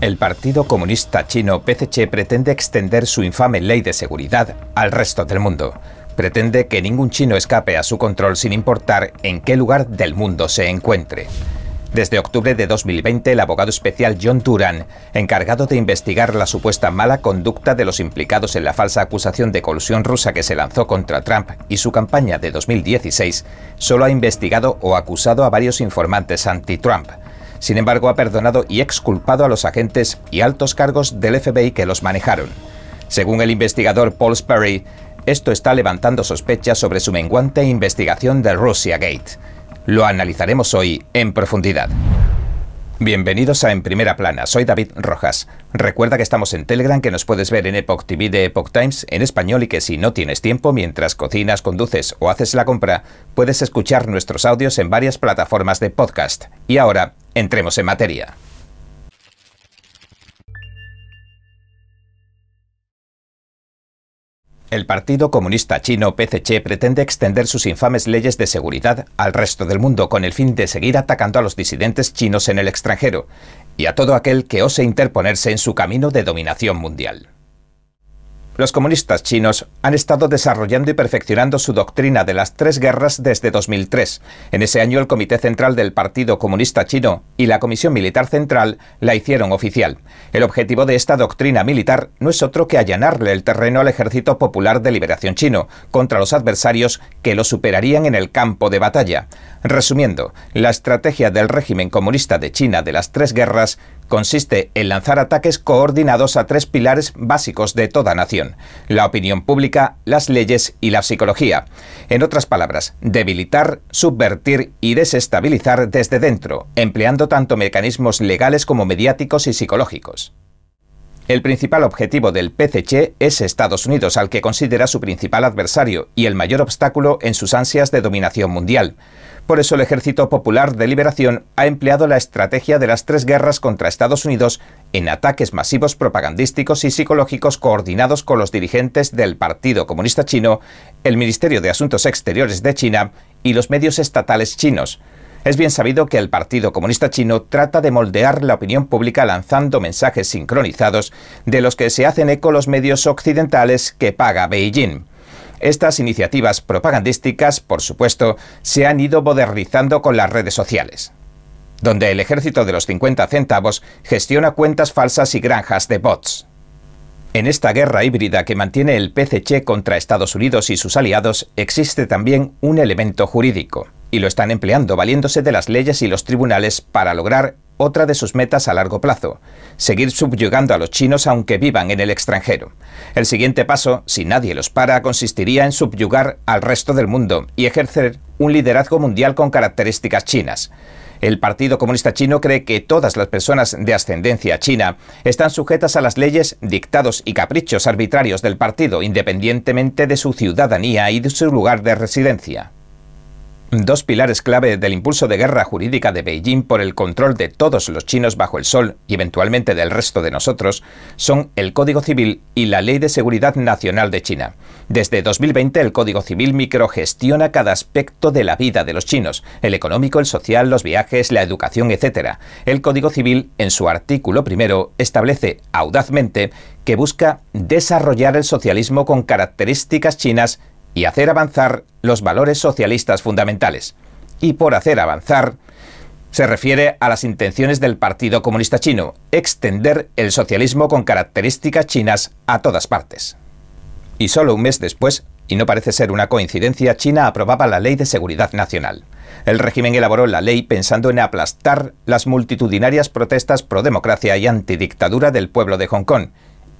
El Partido Comunista Chino PCC pretende extender su infame ley de seguridad al resto del mundo. Pretende que ningún chino escape a su control sin importar en qué lugar del mundo se encuentre. Desde octubre de 2020, el abogado especial John Duran, encargado de investigar la supuesta mala conducta de los implicados en la falsa acusación de colusión rusa que se lanzó contra Trump y su campaña de 2016, solo ha investigado o acusado a varios informantes anti-Trump. Sin embargo, ha perdonado y exculpado a los agentes y altos cargos del FBI que los manejaron. Según el investigador Paul Sperry, esto está levantando sospechas sobre su menguante investigación del Russia Gate. Lo analizaremos hoy en profundidad. Bienvenidos a En Primera Plana, soy David Rojas. Recuerda que estamos en Telegram, que nos puedes ver en Epoch TV de Epoch Times en español y que si no tienes tiempo mientras cocinas, conduces o haces la compra, puedes escuchar nuestros audios en varias plataformas de podcast. Y ahora, entremos en materia. El Partido Comunista Chino PCC pretende extender sus infames leyes de seguridad al resto del mundo con el fin de seguir atacando a los disidentes chinos en el extranjero y a todo aquel que ose interponerse en su camino de dominación mundial. Los comunistas chinos han estado desarrollando y perfeccionando su doctrina de las tres guerras desde 2003. En ese año el Comité Central del Partido Comunista Chino y la Comisión Militar Central la hicieron oficial. El objetivo de esta doctrina militar no es otro que allanarle el terreno al Ejército Popular de Liberación Chino contra los adversarios que lo superarían en el campo de batalla. Resumiendo, la estrategia del régimen comunista de China de las tres guerras consiste en lanzar ataques coordinados a tres pilares básicos de toda nación, la opinión pública, las leyes y la psicología. En otras palabras, debilitar, subvertir y desestabilizar desde dentro, empleando tanto mecanismos legales como mediáticos y psicológicos. El principal objetivo del PCC es Estados Unidos, al que considera su principal adversario y el mayor obstáculo en sus ansias de dominación mundial. Por eso el Ejército Popular de Liberación ha empleado la estrategia de las tres guerras contra Estados Unidos en ataques masivos propagandísticos y psicológicos coordinados con los dirigentes del Partido Comunista Chino, el Ministerio de Asuntos Exteriores de China y los medios estatales chinos. Es bien sabido que el Partido Comunista Chino trata de moldear la opinión pública lanzando mensajes sincronizados de los que se hacen eco los medios occidentales que paga Beijing. Estas iniciativas propagandísticas, por supuesto, se han ido modernizando con las redes sociales, donde el ejército de los 50 centavos gestiona cuentas falsas y granjas de bots. En esta guerra híbrida que mantiene el PCC contra Estados Unidos y sus aliados existe también un elemento jurídico, y lo están empleando valiéndose de las leyes y los tribunales para lograr otra de sus metas a largo plazo, seguir subyugando a los chinos aunque vivan en el extranjero. El siguiente paso, si nadie los para, consistiría en subyugar al resto del mundo y ejercer un liderazgo mundial con características chinas. El Partido Comunista Chino cree que todas las personas de ascendencia china están sujetas a las leyes, dictados y caprichos arbitrarios del partido, independientemente de su ciudadanía y de su lugar de residencia. Dos pilares clave del impulso de guerra jurídica de Beijing por el control de todos los chinos bajo el sol y eventualmente del resto de nosotros son el Código Civil y la Ley de Seguridad Nacional de China. Desde 2020 el Código Civil microgestiona cada aspecto de la vida de los chinos, el económico, el social, los viajes, la educación, etc. El Código Civil, en su artículo primero, establece audazmente que busca desarrollar el socialismo con características chinas y hacer avanzar los valores socialistas fundamentales. Y por hacer avanzar, se refiere a las intenciones del Partido Comunista Chino, extender el socialismo con características chinas a todas partes. Y solo un mes después, y no parece ser una coincidencia, China aprobaba la Ley de Seguridad Nacional. El régimen elaboró la ley pensando en aplastar las multitudinarias protestas pro democracia y antidictadura del pueblo de Hong Kong,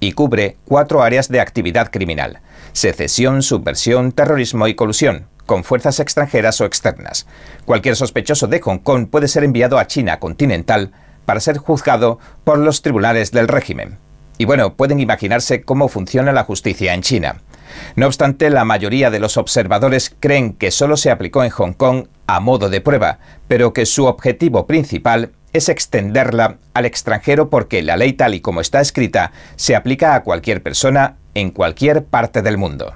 y cubre cuatro áreas de actividad criminal secesión, subversión, terrorismo y colusión, con fuerzas extranjeras o externas. Cualquier sospechoso de Hong Kong puede ser enviado a China continental para ser juzgado por los tribunales del régimen. Y bueno, pueden imaginarse cómo funciona la justicia en China. No obstante, la mayoría de los observadores creen que solo se aplicó en Hong Kong a modo de prueba, pero que su objetivo principal es extenderla al extranjero porque la ley tal y como está escrita se aplica a cualquier persona en cualquier parte del mundo.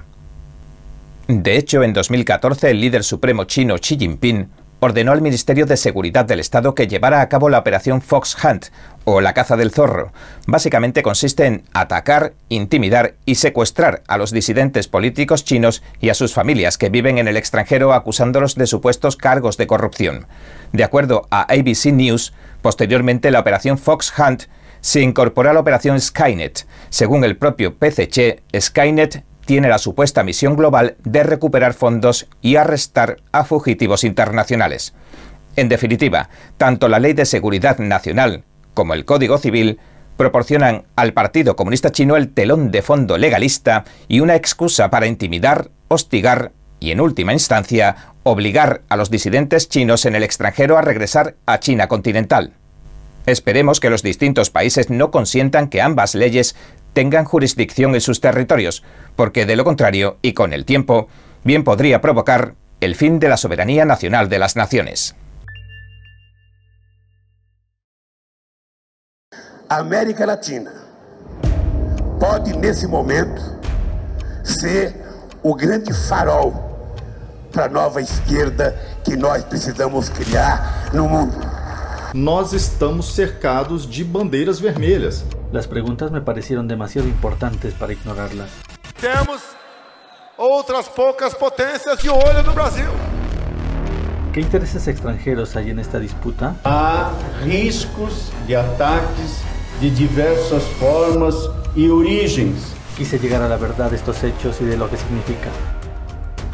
De hecho, en 2014 el líder supremo chino Xi Jinping ordenó al Ministerio de Seguridad del Estado que llevara a cabo la operación Fox Hunt, o la caza del zorro. Básicamente consiste en atacar, intimidar y secuestrar a los disidentes políticos chinos y a sus familias que viven en el extranjero acusándolos de supuestos cargos de corrupción. De acuerdo a ABC News, posteriormente la operación Fox Hunt se incorporó a la operación Skynet. Según el propio PCC, Skynet tiene la supuesta misión global de recuperar fondos y arrestar a fugitivos internacionales. En definitiva, tanto la Ley de Seguridad Nacional como el Código Civil proporcionan al Partido Comunista Chino el telón de fondo legalista y una excusa para intimidar, hostigar y, en última instancia, obligar a los disidentes chinos en el extranjero a regresar a China continental. Esperemos que los distintos países no consientan que ambas leyes tengan jurisdicción en sus territorios, porque de lo contrario, y con el tiempo, bien podría provocar el fin de la soberanía nacional de las naciones. América Latina pode, nesse momento, ser o grande farol para a nova esquerda que nós precisamos criar no mundo. Nós estamos cercados de bandeiras vermelhas. Las preguntas me parecieron demasiado importantes para ignorarlas. Temos outras poucas potências de olho no Brasil. ¿Qué intereses extranjeros hay en esta disputa? Há riscos de ataques de diversas formas y origens. Quise llegar a la verdad de estos hechos y de lo que significa.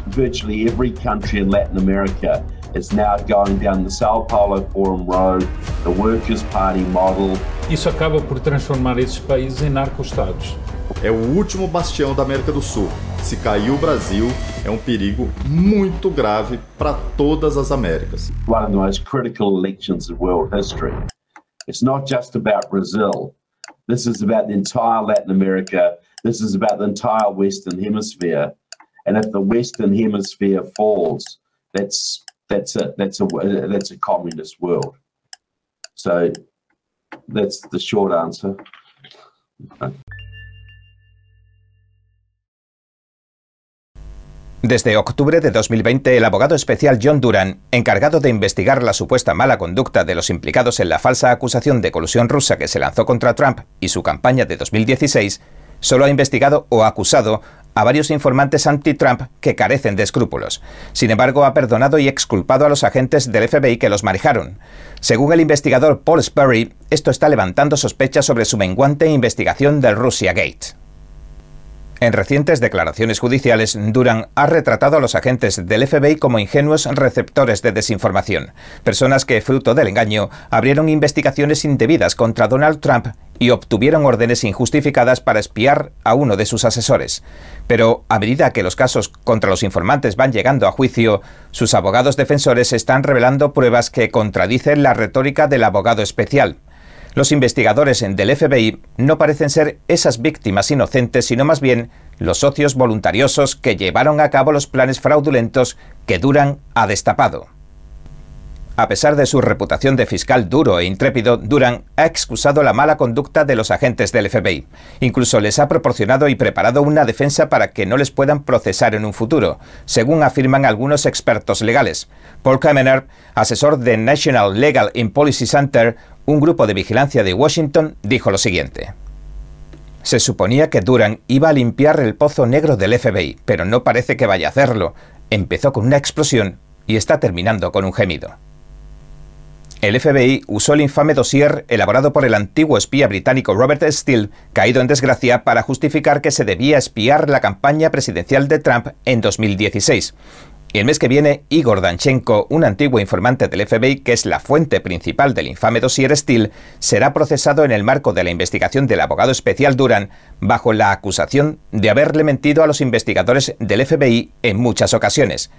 Virtually every country in Latin America is now going down the Sao Paulo Forum Road, the Workers' Party model. Isso acaba por transformar esses países em narco-estados. É o último bastião da América do Sul. Se cair o Brasil, é um perigo muito grave para todas as Américas. One of the most critical elections in world history. It's not just about Brazil. This is about the entire Latin America. This is about the entire Western Hemisphere. And if the Western Hemisphere falls, that's that's a that's a that's a communist world. So that's the short answer. Desde octubre de 2020, el abogado especial John Duran, encargado de investigar la supuesta mala conducta de los implicados en la falsa acusación de colusión rusa que se lanzó contra Trump y su campaña de 2016, solo ha investigado o acusado a varios informantes anti-Trump que carecen de escrúpulos. Sin embargo, ha perdonado y exculpado a los agentes del FBI que los manejaron. Según el investigador Paul Sperry, esto está levantando sospechas sobre su menguante investigación del Russia Gate. En recientes declaraciones judiciales, Duran ha retratado a los agentes del FBI como ingenuos receptores de desinformación, personas que, fruto del engaño, abrieron investigaciones indebidas contra Donald Trump y obtuvieron órdenes injustificadas para espiar a uno de sus asesores. Pero a medida que los casos contra los informantes van llegando a juicio, sus abogados defensores están revelando pruebas que contradicen la retórica del abogado especial. Los investigadores del FBI no parecen ser esas víctimas inocentes, sino más bien los socios voluntariosos que llevaron a cabo los planes fraudulentos que Duran ha destapado. A pesar de su reputación de fiscal duro e intrépido, Duran ha excusado la mala conducta de los agentes del FBI. Incluso les ha proporcionado y preparado una defensa para que no les puedan procesar en un futuro, según afirman algunos expertos legales. Paul Kamener, asesor de National Legal and Policy Center, un grupo de vigilancia de Washington, dijo lo siguiente. Se suponía que Duran iba a limpiar el pozo negro del FBI, pero no parece que vaya a hacerlo. Empezó con una explosión y está terminando con un gemido. El FBI usó el infame dossier elaborado por el antiguo espía británico Robert Steele, caído en desgracia, para justificar que se debía espiar la campaña presidencial de Trump en 2016. El mes que viene, Igor Danchenko, un antiguo informante del FBI que es la fuente principal del infame dossier Steele, será procesado en el marco de la investigación del abogado especial Duran bajo la acusación de haberle mentido a los investigadores del FBI en muchas ocasiones.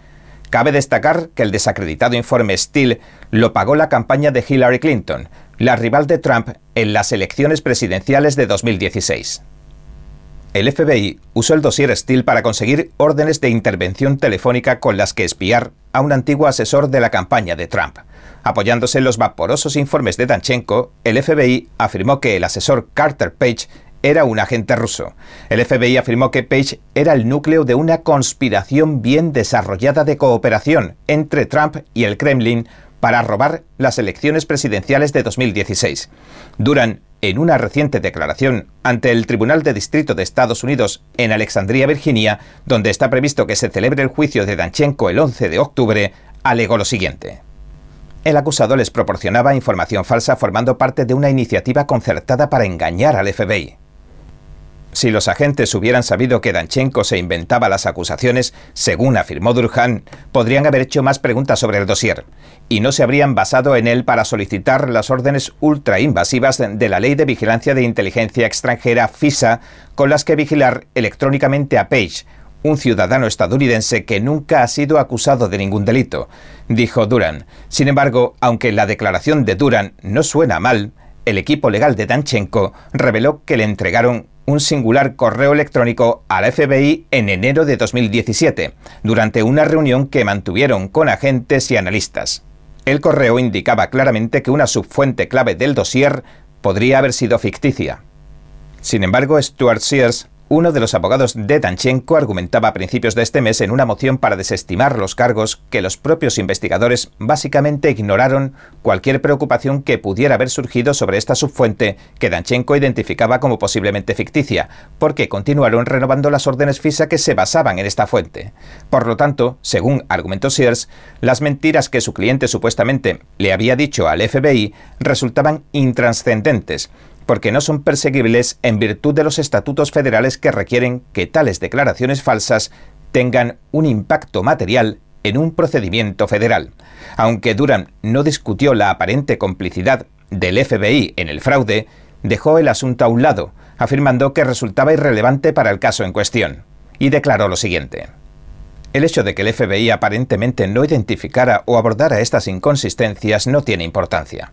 Cabe destacar que el desacreditado informe Steele lo pagó la campaña de Hillary Clinton, la rival de Trump en las elecciones presidenciales de 2016. El FBI usó el dossier Steele para conseguir órdenes de intervención telefónica con las que espiar a un antiguo asesor de la campaña de Trump. Apoyándose en los vaporosos informes de Danchenko, el FBI afirmó que el asesor Carter Page era un agente ruso. El FBI afirmó que Page era el núcleo de una conspiración bien desarrollada de cooperación entre Trump y el Kremlin para robar las elecciones presidenciales de 2016. Duran, en una reciente declaración ante el Tribunal de Distrito de Estados Unidos en Alexandria, Virginia, donde está previsto que se celebre el juicio de Danchenko el 11 de octubre, alegó lo siguiente. El acusado les proporcionaba información falsa formando parte de una iniciativa concertada para engañar al FBI. Si los agentes hubieran sabido que Danchenko se inventaba las acusaciones, según afirmó Durhan, podrían haber hecho más preguntas sobre el dossier y no se habrían basado en él para solicitar las órdenes ultrainvasivas de la Ley de Vigilancia de Inteligencia Extranjera FISA con las que vigilar electrónicamente a Page, un ciudadano estadounidense que nunca ha sido acusado de ningún delito, dijo Duran. Sin embargo, aunque la declaración de Duran no suena mal, el equipo legal de Danchenko reveló que le entregaron un singular correo electrónico a la FBI en enero de 2017, durante una reunión que mantuvieron con agentes y analistas. El correo indicaba claramente que una subfuente clave del dossier podría haber sido ficticia. Sin embargo, Stuart Sears uno de los abogados de Danchenko argumentaba a principios de este mes en una moción para desestimar los cargos que los propios investigadores básicamente ignoraron cualquier preocupación que pudiera haber surgido sobre esta subfuente que Danchenko identificaba como posiblemente ficticia, porque continuaron renovando las órdenes FISA que se basaban en esta fuente. Por lo tanto, según argumentó Sears, las mentiras que su cliente supuestamente le había dicho al FBI resultaban intranscendentes porque no son perseguibles en virtud de los estatutos federales que requieren que tales declaraciones falsas tengan un impacto material en un procedimiento federal. Aunque Duran no discutió la aparente complicidad del FBI en el fraude, dejó el asunto a un lado, afirmando que resultaba irrelevante para el caso en cuestión, y declaró lo siguiente. El hecho de que el FBI aparentemente no identificara o abordara estas inconsistencias no tiene importancia.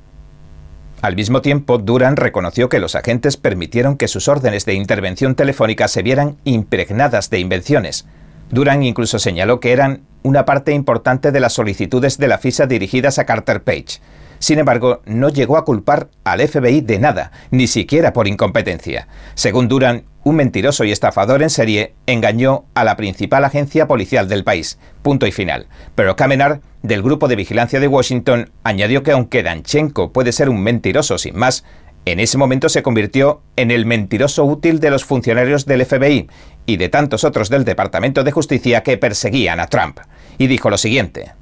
Al mismo tiempo, Duran reconoció que los agentes permitieron que sus órdenes de intervención telefónica se vieran impregnadas de invenciones. Duran incluso señaló que eran una parte importante de las solicitudes de la FISA dirigidas a Carter Page. Sin embargo, no llegó a culpar al FBI de nada, ni siquiera por incompetencia. Según Duran, un mentiroso y estafador en serie engañó a la principal agencia policial del país. Punto y final. Pero Kamenar, del Grupo de Vigilancia de Washington, añadió que aunque Danchenko puede ser un mentiroso sin más, en ese momento se convirtió en el mentiroso útil de los funcionarios del FBI y de tantos otros del Departamento de Justicia que perseguían a Trump. Y dijo lo siguiente.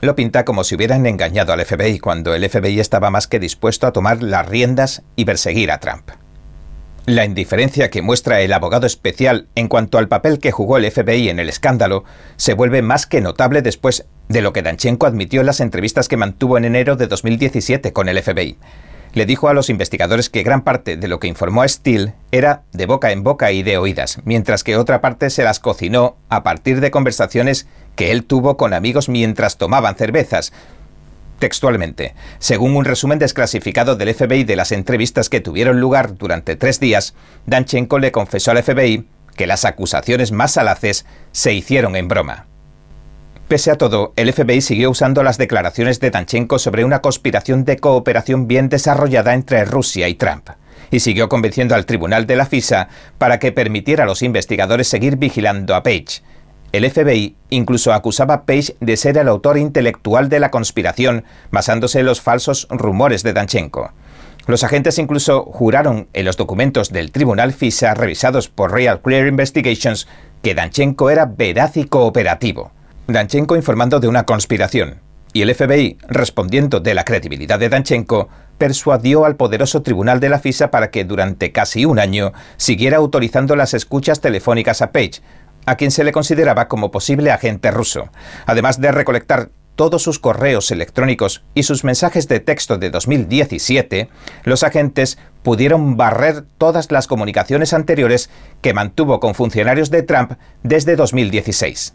Lo pinta como si hubieran engañado al FBI cuando el FBI estaba más que dispuesto a tomar las riendas y perseguir a Trump. La indiferencia que muestra el abogado especial en cuanto al papel que jugó el FBI en el escándalo se vuelve más que notable después de lo que Danchenko admitió en las entrevistas que mantuvo en enero de 2017 con el FBI le dijo a los investigadores que gran parte de lo que informó a Steele era de boca en boca y de oídas, mientras que otra parte se las cocinó a partir de conversaciones que él tuvo con amigos mientras tomaban cervezas. Textualmente, según un resumen desclasificado del FBI de las entrevistas que tuvieron lugar durante tres días, Danchenko le confesó al FBI que las acusaciones más salaces se hicieron en broma. Pese a todo, el FBI siguió usando las declaraciones de Danchenko sobre una conspiración de cooperación bien desarrollada entre Rusia y Trump, y siguió convenciendo al tribunal de la FISA para que permitiera a los investigadores seguir vigilando a Page. El FBI incluso acusaba a Page de ser el autor intelectual de la conspiración, basándose en los falsos rumores de Danchenko. Los agentes incluso juraron en los documentos del tribunal FISA revisados por Real Clear Investigations que Danchenko era veraz y cooperativo. Danchenko informando de una conspiración, y el FBI, respondiendo de la credibilidad de Danchenko, persuadió al poderoso tribunal de la FISA para que durante casi un año siguiera autorizando las escuchas telefónicas a Page, a quien se le consideraba como posible agente ruso, además de recolectar todos sus correos electrónicos y sus mensajes de texto de 2017, los agentes pudieron barrer todas las comunicaciones anteriores que mantuvo con funcionarios de Trump desde 2016.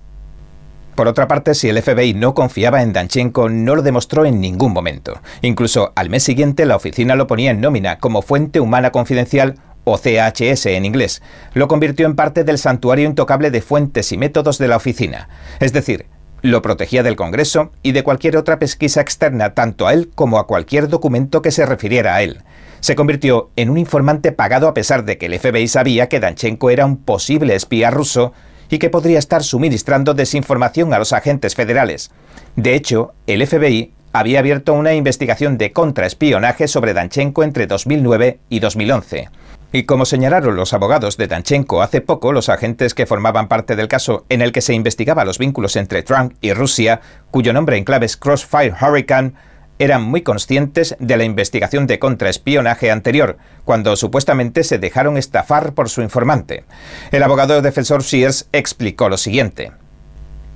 Por otra parte, si el FBI no confiaba en Danchenko, no lo demostró en ningún momento. Incluso al mes siguiente la oficina lo ponía en nómina como fuente humana confidencial o CHS en inglés. Lo convirtió en parte del santuario intocable de fuentes y métodos de la oficina. Es decir, lo protegía del Congreso y de cualquier otra pesquisa externa tanto a él como a cualquier documento que se refiriera a él. se convirtió en un informante pagado a pesar de que el FBI sabía que Danchenko era un posible espía ruso y que podría estar suministrando desinformación a los agentes federales. De hecho, el FBI había abierto una investigación de contraespionaje sobre Danchenko entre 2009 y 2011. Y como señalaron los abogados de Danchenko hace poco, los agentes que formaban parte del caso en el que se investigaba los vínculos entre Trump y Rusia, cuyo nombre en clave es Crossfire Hurricane, eran muy conscientes de la investigación de contraespionaje anterior, cuando supuestamente se dejaron estafar por su informante. El abogado defensor Sears explicó lo siguiente.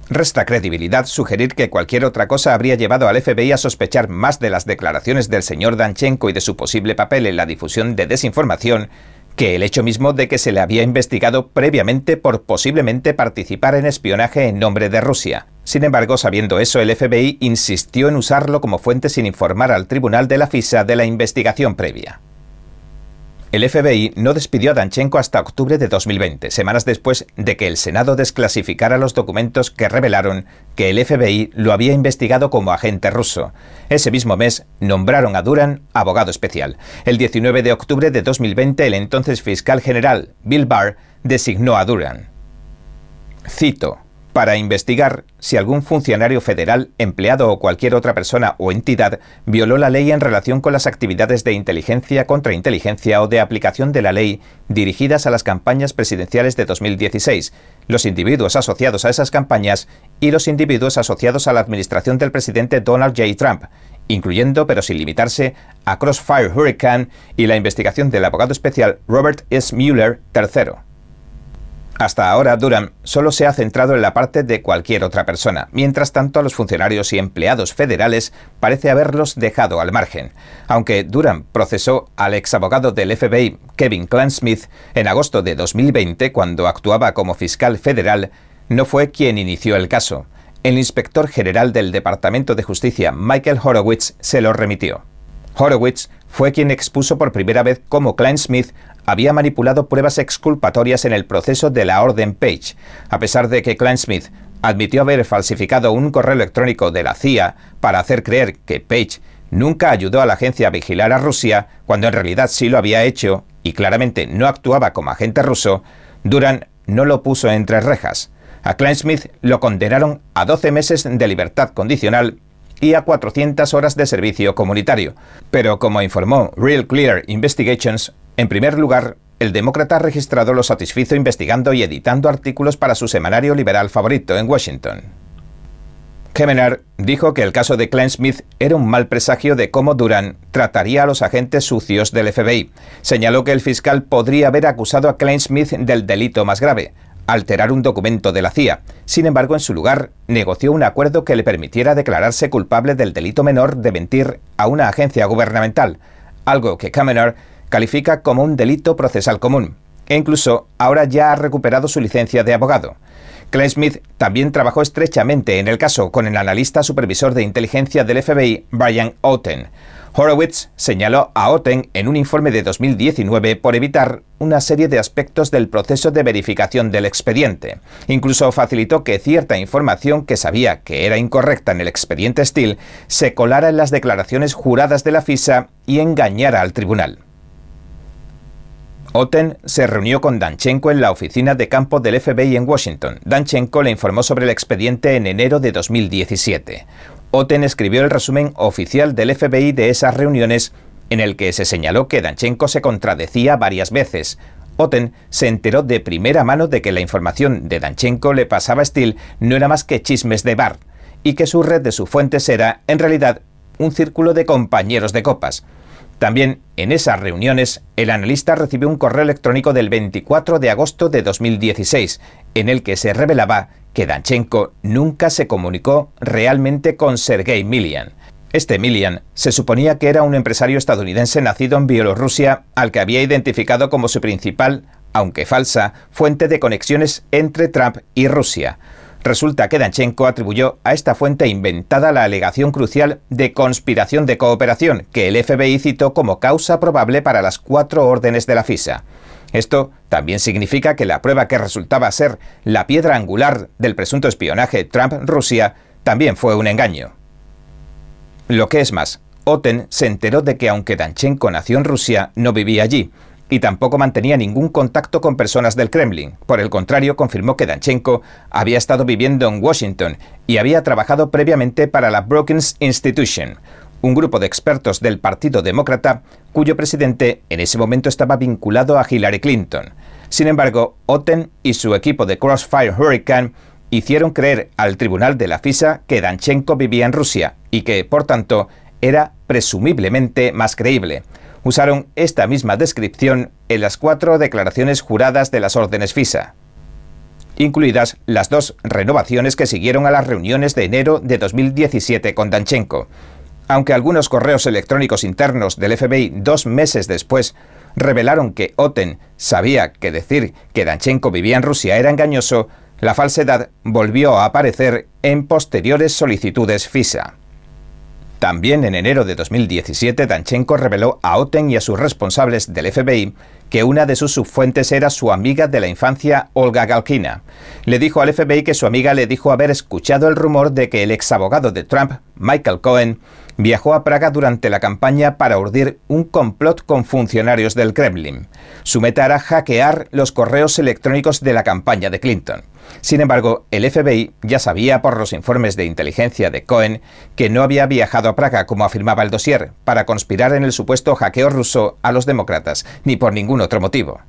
Resta credibilidad sugerir que cualquier otra cosa habría llevado al FBI a sospechar más de las declaraciones del señor Danchenko y de su posible papel en la difusión de desinformación que el hecho mismo de que se le había investigado previamente por posiblemente participar en espionaje en nombre de Rusia. Sin embargo, sabiendo eso, el FBI insistió en usarlo como fuente sin informar al tribunal de la FISA de la investigación previa. El FBI no despidió a Danchenko hasta octubre de 2020, semanas después de que el Senado desclasificara los documentos que revelaron que el FBI lo había investigado como agente ruso. Ese mismo mes nombraron a Duran abogado especial. El 19 de octubre de 2020, el entonces fiscal general Bill Barr designó a Duran. Cito para investigar si algún funcionario federal, empleado o cualquier otra persona o entidad violó la ley en relación con las actividades de inteligencia, contrainteligencia o de aplicación de la ley dirigidas a las campañas presidenciales de 2016, los individuos asociados a esas campañas y los individuos asociados a la administración del presidente Donald J. Trump, incluyendo pero sin limitarse a Crossfire Hurricane y la investigación del abogado especial Robert S. Mueller III. Hasta ahora, Durham solo se ha centrado en la parte de cualquier otra persona. Mientras tanto, a los funcionarios y empleados federales parece haberlos dejado al margen. Aunque Durham procesó al ex abogado del FBI, Kevin Clansmith, en agosto de 2020, cuando actuaba como fiscal federal, no fue quien inició el caso. El inspector general del Departamento de Justicia, Michael Horowitz, se lo remitió. Horowitz fue quien expuso por primera vez cómo Klein Smith había manipulado pruebas exculpatorias en el proceso de la Orden Page, a pesar de que Klein Smith admitió haber falsificado un correo electrónico de la CIA para hacer creer que Page nunca ayudó a la agencia a vigilar a Rusia, cuando en realidad sí lo había hecho y claramente no actuaba como agente ruso, Duran no lo puso entre rejas. A Klein Smith lo condenaron a 12 meses de libertad condicional y a 400 horas de servicio comunitario. Pero como informó Real Clear Investigations, en primer lugar, el demócrata registrado lo satisfizo investigando y editando artículos para su semanario liberal favorito en Washington. Kemener dijo que el caso de Klein Smith era un mal presagio de cómo Duran trataría a los agentes sucios del FBI. Señaló que el fiscal podría haber acusado a Klein Smith del delito más grave, alterar un documento de la CIA. Sin embargo, en su lugar, negoció un acuerdo que le permitiera declararse culpable del delito menor de mentir a una agencia gubernamental, algo que Kamener califica como un delito procesal común, e incluso ahora ya ha recuperado su licencia de abogado. Klein Smith también trabajó estrechamente en el caso con el analista supervisor de inteligencia del FBI, Brian Oten. Horowitz señaló a Oten en un informe de 2019 por evitar una serie de aspectos del proceso de verificación del expediente. Incluso facilitó que cierta información que sabía que era incorrecta en el expediente Steele se colara en las declaraciones juradas de la FISA y engañara al tribunal. Oten se reunió con Danchenko en la oficina de campo del FBI en Washington. Danchenko le informó sobre el expediente en enero de 2017. Oten escribió el resumen oficial del FBI de esas reuniones en el que se señaló que Danchenko se contradecía varias veces. Oten se enteró de primera mano de que la información de Danchenko le pasaba a Steele no era más que chismes de bar, y que su red de sus fuentes era, en realidad, un círculo de compañeros de copas. También en esas reuniones, el analista recibió un correo electrónico del 24 de agosto de 2016, en el que se revelaba que Danchenko nunca se comunicó realmente con Sergei Milian. Este Milian se suponía que era un empresario estadounidense nacido en Bielorrusia al que había identificado como su principal, aunque falsa, fuente de conexiones entre Trump y Rusia. Resulta que Danchenko atribuyó a esta fuente inventada la alegación crucial de conspiración de cooperación que el FBI citó como causa probable para las cuatro órdenes de la FISA. Esto también significa que la prueba que resultaba ser la piedra angular del presunto espionaje Trump-Rusia también fue un engaño. Lo que es más, Oten se enteró de que aunque Danchenko nació en Rusia, no vivía allí y tampoco mantenía ningún contacto con personas del Kremlin. Por el contrario, confirmó que Danchenko había estado viviendo en Washington y había trabajado previamente para la Brookings Institution, un grupo de expertos del Partido Demócrata cuyo presidente en ese momento estaba vinculado a Hillary Clinton. Sin embargo, Otten y su equipo de Crossfire Hurricane hicieron creer al tribunal de la FISA que Danchenko vivía en Rusia y que, por tanto, era presumiblemente más creíble. Usaron esta misma descripción en las cuatro declaraciones juradas de las órdenes FISA, incluidas las dos renovaciones que siguieron a las reuniones de enero de 2017 con Danchenko. Aunque algunos correos electrónicos internos del FBI dos meses después revelaron que Oten sabía que decir que Danchenko vivía en Rusia era engañoso, la falsedad volvió a aparecer en posteriores solicitudes FISA. También en enero de 2017, Danchenko reveló a Oten y a sus responsables del FBI que una de sus subfuentes era su amiga de la infancia, Olga Galkina. Le dijo al FBI que su amiga le dijo haber escuchado el rumor de que el exabogado de Trump, Michael Cohen, viajó a Praga durante la campaña para urdir un complot con funcionarios del Kremlin. Su meta era hackear los correos electrónicos de la campaña de Clinton. Sin embargo, el FBI ya sabía por los informes de inteligencia de Cohen que no había viajado a Praga, como afirmaba el dossier, para conspirar en el supuesto hackeo ruso a los demócratas, ni por ningún otro motivo.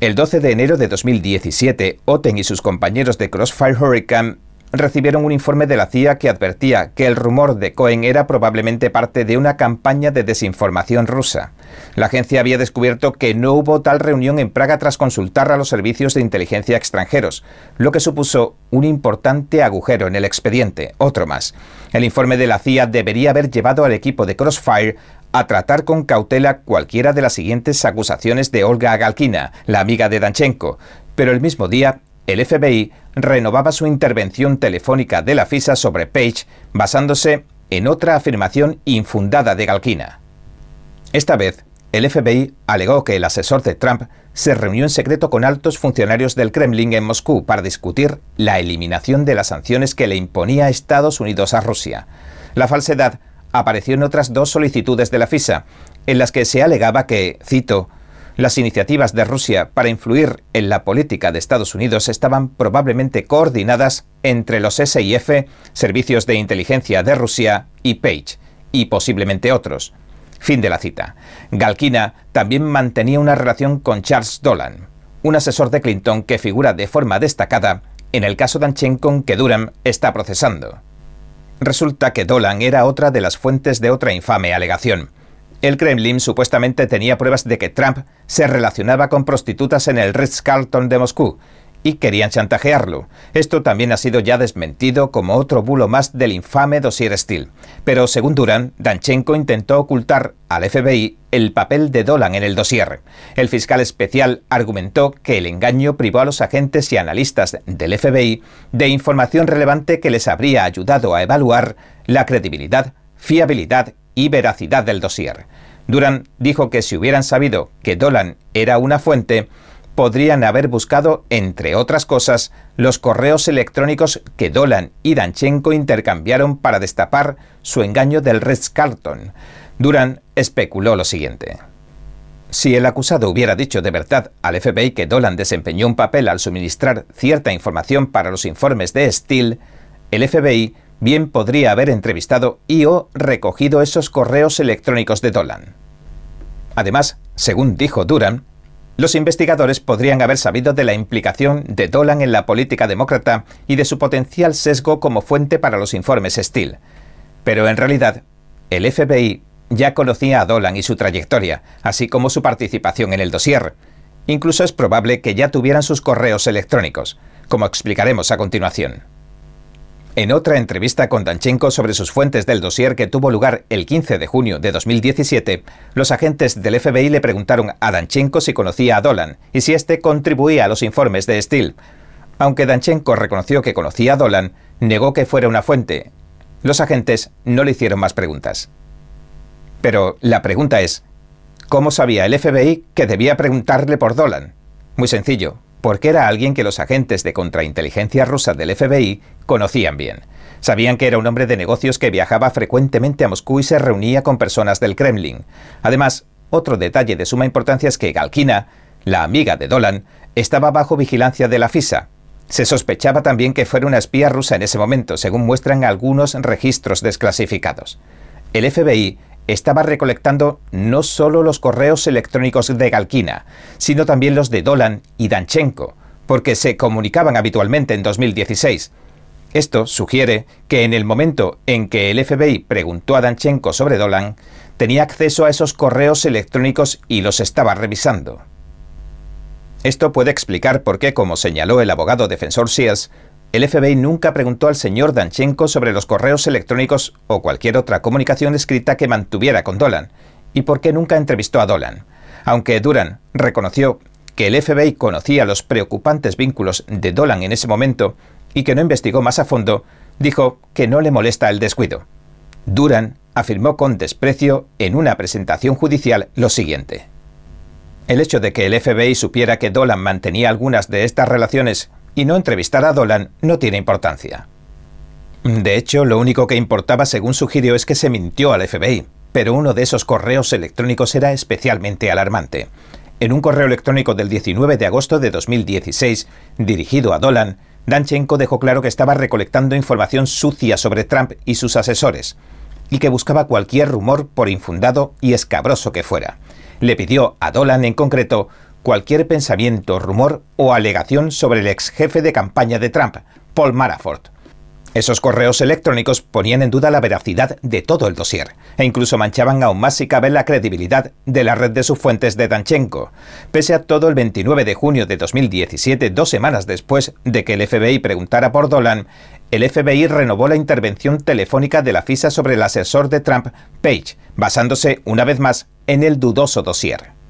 El 12 de enero de 2017, Oten y sus compañeros de Crossfire Hurricane recibieron un informe de la CIA que advertía que el rumor de Cohen era probablemente parte de una campaña de desinformación rusa. La agencia había descubierto que no hubo tal reunión en Praga tras consultar a los servicios de inteligencia extranjeros, lo que supuso un importante agujero en el expediente, otro más. El informe de la CIA debería haber llevado al equipo de Crossfire a tratar con cautela cualquiera de las siguientes acusaciones de Olga Galkina, la amiga de Danchenko, pero el mismo día el FBI renovaba su intervención telefónica de la FISA sobre Page basándose en otra afirmación infundada de Galkina. Esta vez, el FBI alegó que el asesor de Trump se reunió en secreto con altos funcionarios del Kremlin en Moscú para discutir la eliminación de las sanciones que le imponía Estados Unidos a Rusia. La falsedad apareció en otras dos solicitudes de la FISA, en las que se alegaba que, cito, las iniciativas de Rusia para influir en la política de Estados Unidos estaban probablemente coordinadas entre los SIF, Servicios de Inteligencia de Rusia, y Page, y posiblemente otros. Fin de la cita. Galkina también mantenía una relación con Charles Dolan, un asesor de Clinton que figura de forma destacada en el caso Danchenko que Durham está procesando. Resulta que Dolan era otra de las fuentes de otra infame alegación. El Kremlin supuestamente tenía pruebas de que Trump se relacionaba con prostitutas en el Ritz-Carlton de Moscú y querían chantajearlo. Esto también ha sido ya desmentido como otro bulo más del infame dossier Steele. Pero según Duran, Danchenko intentó ocultar al FBI el papel de Dolan en el dossier. El fiscal especial argumentó que el engaño privó a los agentes y analistas del FBI de información relevante que les habría ayudado a evaluar la credibilidad, fiabilidad y veracidad del dossier. Duran dijo que si hubieran sabido que Dolan era una fuente, podrían haber buscado, entre otras cosas, los correos electrónicos que Dolan y Danchenko intercambiaron para destapar su engaño del Ritz-Carlton. Duran especuló lo siguiente. Si el acusado hubiera dicho de verdad al FBI que Dolan desempeñó un papel al suministrar cierta información para los informes de Steele, el FBI bien podría haber entrevistado y o recogido esos correos electrónicos de Dolan. Además, según dijo Duran, los investigadores podrían haber sabido de la implicación de Dolan en la política demócrata y de su potencial sesgo como fuente para los informes Steele. Pero en realidad, el FBI ya conocía a Dolan y su trayectoria, así como su participación en el dossier. Incluso es probable que ya tuvieran sus correos electrónicos, como explicaremos a continuación. En otra entrevista con Danchenko sobre sus fuentes del dossier que tuvo lugar el 15 de junio de 2017, los agentes del FBI le preguntaron a Danchenko si conocía a Dolan y si éste contribuía a los informes de Steele. Aunque Danchenko reconoció que conocía a Dolan, negó que fuera una fuente. Los agentes no le hicieron más preguntas. Pero la pregunta es, ¿cómo sabía el FBI que debía preguntarle por Dolan? Muy sencillo, porque era alguien que los agentes de contrainteligencia rusa del FBI conocían bien. Sabían que era un hombre de negocios que viajaba frecuentemente a Moscú y se reunía con personas del Kremlin. Además, otro detalle de suma importancia es que Galkina, la amiga de Dolan, estaba bajo vigilancia de la FISA. Se sospechaba también que fuera una espía rusa en ese momento, según muestran algunos registros desclasificados. El FBI estaba recolectando no solo los correos electrónicos de Galkina, sino también los de Dolan y Danchenko, porque se comunicaban habitualmente en 2016. Esto sugiere que en el momento en que el FBI preguntó a Danchenko sobre Dolan, tenía acceso a esos correos electrónicos y los estaba revisando. Esto puede explicar por qué, como señaló el abogado defensor Sears, el FBI nunca preguntó al señor Danchenko sobre los correos electrónicos o cualquier otra comunicación escrita que mantuviera con Dolan, y por qué nunca entrevistó a Dolan. Aunque Duran reconoció que el FBI conocía los preocupantes vínculos de Dolan en ese momento, y que no investigó más a fondo, dijo que no le molesta el descuido. Duran afirmó con desprecio en una presentación judicial lo siguiente. El hecho de que el FBI supiera que Dolan mantenía algunas de estas relaciones y no entrevistara a Dolan no tiene importancia. De hecho, lo único que importaba, según sugirió, es que se mintió al FBI, pero uno de esos correos electrónicos era especialmente alarmante. En un correo electrónico del 19 de agosto de 2016, dirigido a Dolan, Danchenko dejó claro que estaba recolectando información sucia sobre Trump y sus asesores, y que buscaba cualquier rumor por infundado y escabroso que fuera. Le pidió a Dolan en concreto cualquier pensamiento, rumor o alegación sobre el ex jefe de campaña de Trump, Paul Manafort. Esos correos electrónicos ponían en duda la veracidad de todo el dossier e incluso manchaban aún más si cabe la credibilidad de la red de sus fuentes de Danchenko. Pese a todo, el 29 de junio de 2017, dos semanas después de que el FBI preguntara por Dolan, el FBI renovó la intervención telefónica de la FISA sobre el asesor de Trump, Page, basándose una vez más en el dudoso dossier.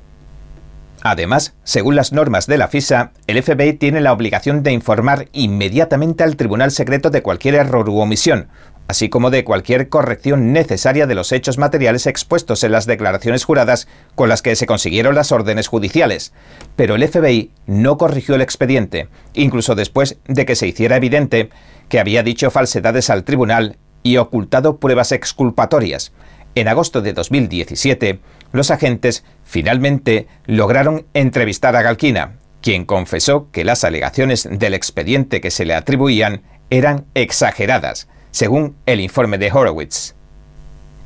Además, según las normas de la FISA, el FBI tiene la obligación de informar inmediatamente al Tribunal Secreto de cualquier error u omisión, así como de cualquier corrección necesaria de los hechos materiales expuestos en las declaraciones juradas con las que se consiguieron las órdenes judiciales. Pero el FBI no corrigió el expediente, incluso después de que se hiciera evidente que había dicho falsedades al tribunal y ocultado pruebas exculpatorias. En agosto de 2017, los agentes finalmente lograron entrevistar a Galquina, quien confesó que las alegaciones del expediente que se le atribuían eran exageradas, según el informe de Horowitz.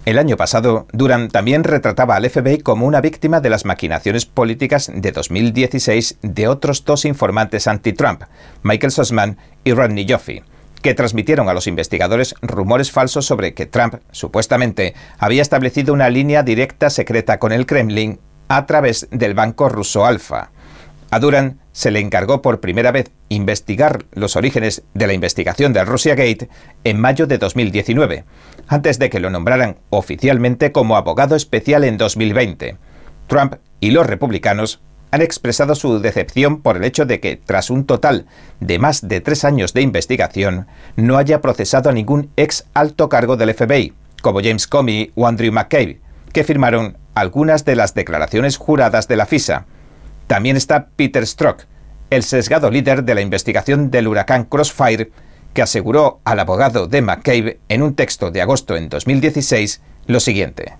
El año pasado, Duran también retrataba al FBI como una víctima de las maquinaciones políticas de 2016 de otros dos informantes anti-Trump, Michael Sussman y Rodney Joffe que transmitieron a los investigadores rumores falsos sobre que Trump, supuestamente, había establecido una línea directa secreta con el Kremlin a través del banco ruso Alfa. A Duran se le encargó por primera vez investigar los orígenes de la investigación del Russia Gate en mayo de 2019, antes de que lo nombraran oficialmente como abogado especial en 2020. Trump y los republicanos han expresado su decepción por el hecho de que, tras un total de más de tres años de investigación, no haya procesado a ningún ex alto cargo del FBI, como James Comey o Andrew McCabe, que firmaron algunas de las declaraciones juradas de la FISA. También está Peter Strzok, el sesgado líder de la investigación del huracán Crossfire, que aseguró al abogado de McCabe en un texto de agosto en 2016 lo siguiente.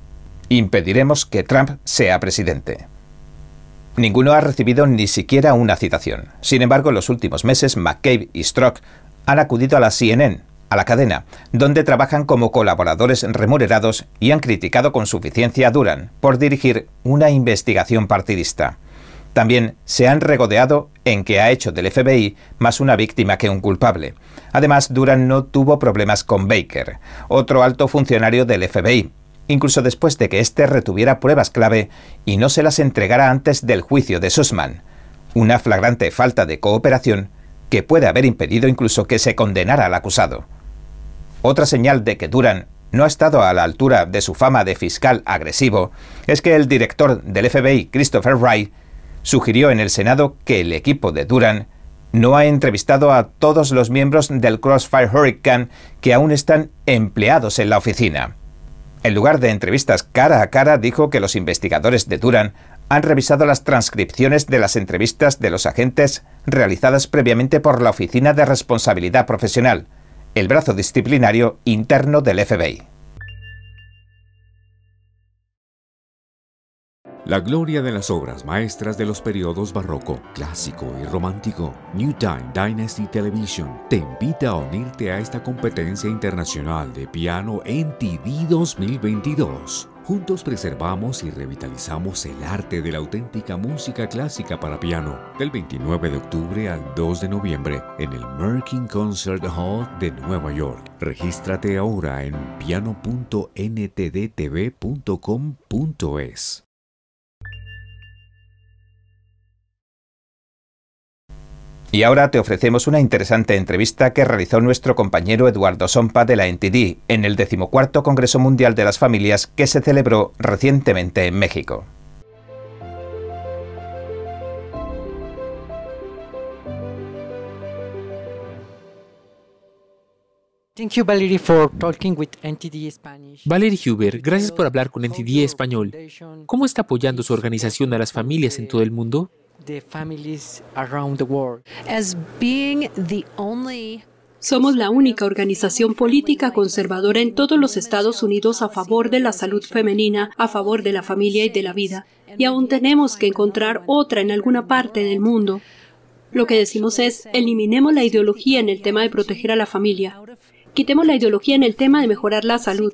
Impediremos que Trump sea presidente. Ninguno ha recibido ni siquiera una citación. Sin embargo, en los últimos meses, McCabe y Strzok han acudido a la CNN, a la cadena, donde trabajan como colaboradores remunerados y han criticado con suficiencia a Duran por dirigir una investigación partidista. También se han regodeado en que ha hecho del FBI más una víctima que un culpable. Además, Duran no tuvo problemas con Baker, otro alto funcionario del FBI, incluso después de que éste retuviera pruebas clave y no se las entregara antes del juicio de Sussman, una flagrante falta de cooperación que puede haber impedido incluso que se condenara al acusado. Otra señal de que Duran no ha estado a la altura de su fama de fiscal agresivo es que el director del FBI, Christopher Wright, sugirió en el Senado que el equipo de Duran no ha entrevistado a todos los miembros del Crossfire Hurricane que aún están empleados en la oficina. En lugar de entrevistas cara a cara, dijo que los investigadores de Duran han revisado las transcripciones de las entrevistas de los agentes realizadas previamente por la Oficina de Responsabilidad Profesional, el brazo disciplinario interno del FBI. La gloria de las obras maestras de los periodos barroco, clásico y romántico, New Time Dynasty Television te invita a unirte a esta competencia internacional de piano NTD 2022. Juntos preservamos y revitalizamos el arte de la auténtica música clásica para piano, del 29 de octubre al 2 de noviembre en el Merkin Concert Hall de Nueva York. Regístrate ahora en piano.ntdtv.com.es. Y ahora te ofrecemos una interesante entrevista que realizó nuestro compañero Eduardo Sompa de la NTD en el decimocuarto Congreso Mundial de las Familias que se celebró recientemente en México. Valerie Huber, gracias por hablar con NTD Español. ¿Cómo está apoyando su organización a las familias en todo el mundo? Somos la única organización política conservadora en todos los Estados Unidos a favor de la salud femenina, a favor de la familia y de la vida. Y aún tenemos que encontrar otra en alguna parte del mundo. Lo que decimos es, eliminemos la ideología en el tema de proteger a la familia. Quitemos la ideología en el tema de mejorar la salud.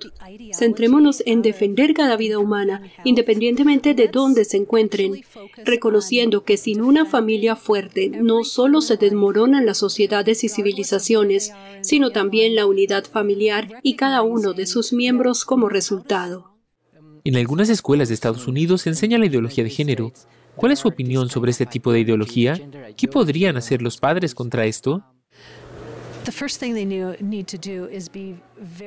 Centrémonos en defender cada vida humana, independientemente de dónde se encuentren, reconociendo que sin una familia fuerte no solo se desmoronan las sociedades y civilizaciones, sino también la unidad familiar y cada uno de sus miembros como resultado. En algunas escuelas de Estados Unidos se enseña la ideología de género. ¿Cuál es su opinión sobre este tipo de ideología? ¿Qué podrían hacer los padres contra esto? the first thing they knew, need to do is be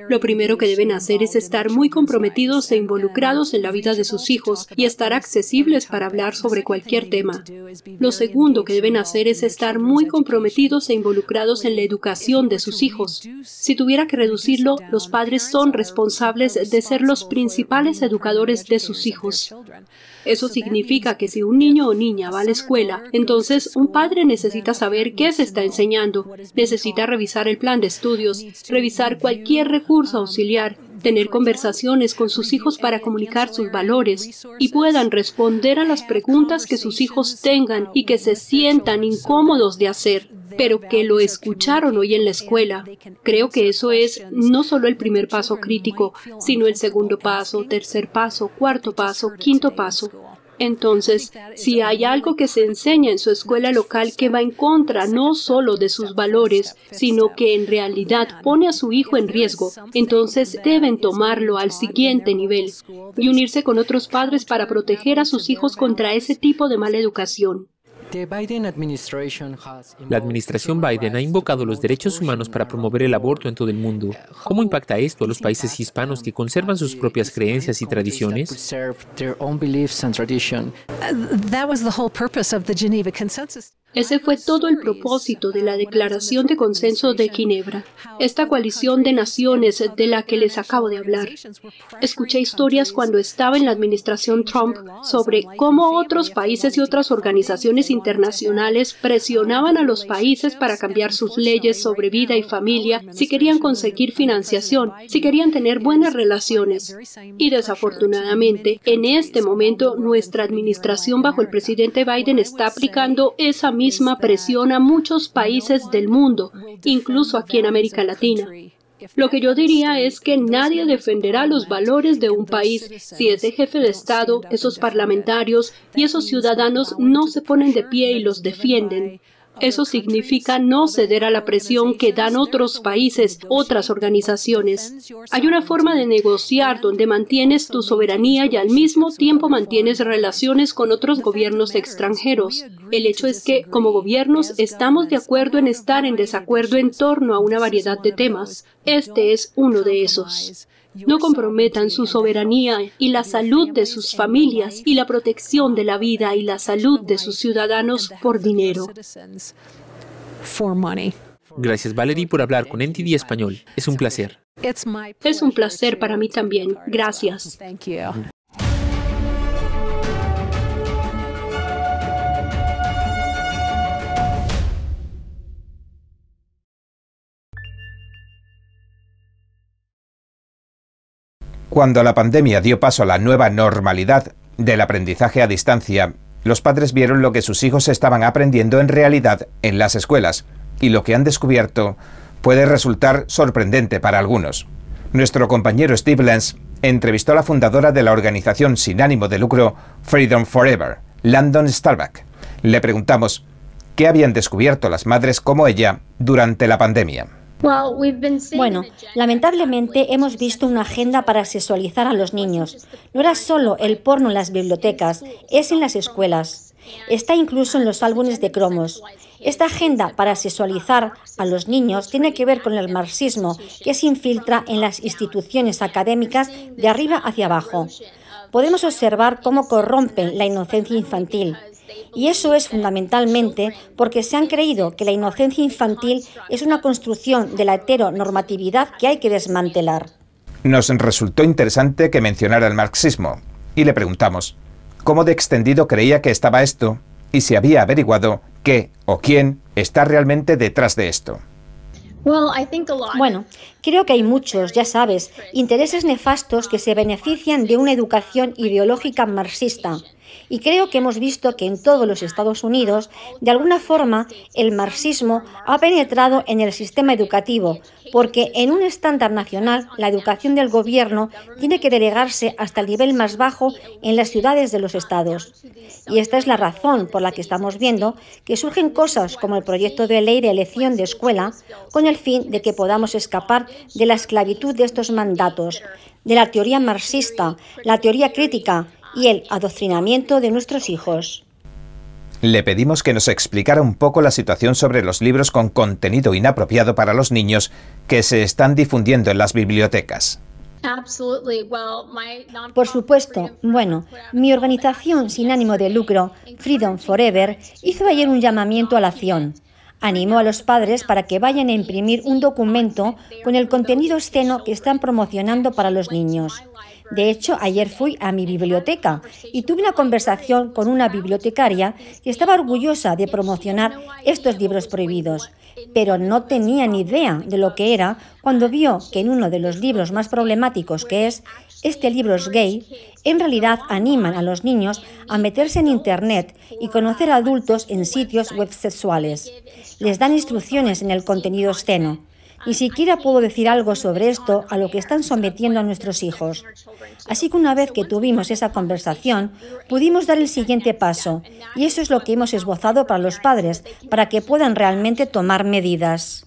Lo primero que deben hacer es estar muy comprometidos e involucrados en la vida de sus hijos y estar accesibles para hablar sobre cualquier tema. Lo segundo que deben hacer es estar muy comprometidos e involucrados en la educación de sus hijos. Si tuviera que reducirlo, los padres son responsables de ser los principales educadores de sus hijos. Eso significa que si un niño o niña va a la escuela, entonces un padre necesita saber qué se está enseñando, necesita revisar el plan de estudios, revisar cualquier recurso auxiliar, tener conversaciones con sus hijos para comunicar sus valores y puedan responder a las preguntas que sus hijos tengan y que se sientan incómodos de hacer pero que lo escucharon hoy en la escuela. Creo que eso es no solo el primer paso crítico, sino el segundo paso, tercer paso, cuarto paso, quinto paso. Entonces, si hay algo que se enseña en su escuela local que va en contra no solo de sus valores, sino que en realidad pone a su hijo en riesgo, entonces deben tomarlo al siguiente nivel y unirse con otros padres para proteger a sus hijos contra ese tipo de mala educación. La administración Biden ha invocado los derechos humanos para promover el aborto en todo el mundo. ¿Cómo impacta esto a los países hispanos que conservan sus propias creencias y tradiciones? Ese fue todo el propósito de la Declaración de Consenso de Ginebra, esta coalición de naciones de la que les acabo de hablar. Escuché historias cuando estaba en la administración Trump sobre cómo otros países y otras organizaciones internacionales presionaban a los países para cambiar sus leyes sobre vida y familia si querían conseguir financiación, si querían tener buenas relaciones. Y desafortunadamente, en este momento, nuestra administración bajo el presidente Biden está aplicando esa misma presión a muchos países del mundo, incluso aquí en América Latina. Lo que yo diría es que nadie defenderá los valores de un país si ese jefe de Estado, esos parlamentarios y esos ciudadanos no se ponen de pie y los defienden. Eso significa no ceder a la presión que dan otros países, otras organizaciones. Hay una forma de negociar donde mantienes tu soberanía y al mismo tiempo mantienes relaciones con otros gobiernos extranjeros. El hecho es que, como gobiernos, estamos de acuerdo en estar en desacuerdo en torno a una variedad de temas. Este es uno de esos no comprometan su soberanía y la salud de sus familias y la protección de la vida y la salud de sus ciudadanos por dinero. Gracias Valerie por hablar con NTD Español. Es un placer. Es un placer para mí también. Gracias. Cuando la pandemia dio paso a la nueva normalidad del aprendizaje a distancia, los padres vieron lo que sus hijos estaban aprendiendo en realidad en las escuelas y lo que han descubierto puede resultar sorprendente para algunos. Nuestro compañero Steve Lenz entrevistó a la fundadora de la organización sin ánimo de lucro Freedom Forever, Landon Starbuck. Le preguntamos qué habían descubierto las madres como ella durante la pandemia. Bueno, lamentablemente hemos visto una agenda para sexualizar a los niños. No era solo el porno en las bibliotecas, es en las escuelas. Está incluso en los álbumes de cromos. Esta agenda para sexualizar a los niños tiene que ver con el marxismo que se infiltra en las instituciones académicas de arriba hacia abajo. Podemos observar cómo corrompen la inocencia infantil. Y eso es fundamentalmente porque se han creído que la inocencia infantil es una construcción de la heteronormatividad que hay que desmantelar. Nos resultó interesante que mencionara el marxismo y le preguntamos, ¿cómo de extendido creía que estaba esto y si había averiguado qué o quién está realmente detrás de esto. Bueno, creo que hay muchos, ya sabes, intereses nefastos que se benefician de una educación ideológica marxista. Y creo que hemos visto que en todos los Estados Unidos, de alguna forma, el marxismo ha penetrado en el sistema educativo, porque en un estándar nacional la educación del gobierno tiene que delegarse hasta el nivel más bajo en las ciudades de los estados. Y esta es la razón por la que estamos viendo que surgen cosas como el proyecto de ley de elección de escuela con el fin de que podamos escapar de la esclavitud de estos mandatos, de la teoría marxista, la teoría crítica, y el adoctrinamiento de nuestros hijos. Le pedimos que nos explicara un poco la situación sobre los libros con contenido inapropiado para los niños que se están difundiendo en las bibliotecas. Por supuesto. Bueno, mi organización sin ánimo de lucro, Freedom Forever, hizo ayer un llamamiento a la acción. Animó a los padres para que vayan a imprimir un documento con el contenido esceno que están promocionando para los niños. De hecho, ayer fui a mi biblioteca y tuve una conversación con una bibliotecaria que estaba orgullosa de promocionar estos libros prohibidos, pero no tenía ni idea de lo que era cuando vio que en uno de los libros más problemáticos que es Este libro es gay, en realidad animan a los niños a meterse en Internet y conocer a adultos en sitios web sexuales. Les dan instrucciones en el contenido esceno. Ni siquiera puedo decir algo sobre esto a lo que están sometiendo a nuestros hijos. Así que una vez que tuvimos esa conversación, pudimos dar el siguiente paso, y eso es lo que hemos esbozado para los padres, para que puedan realmente tomar medidas.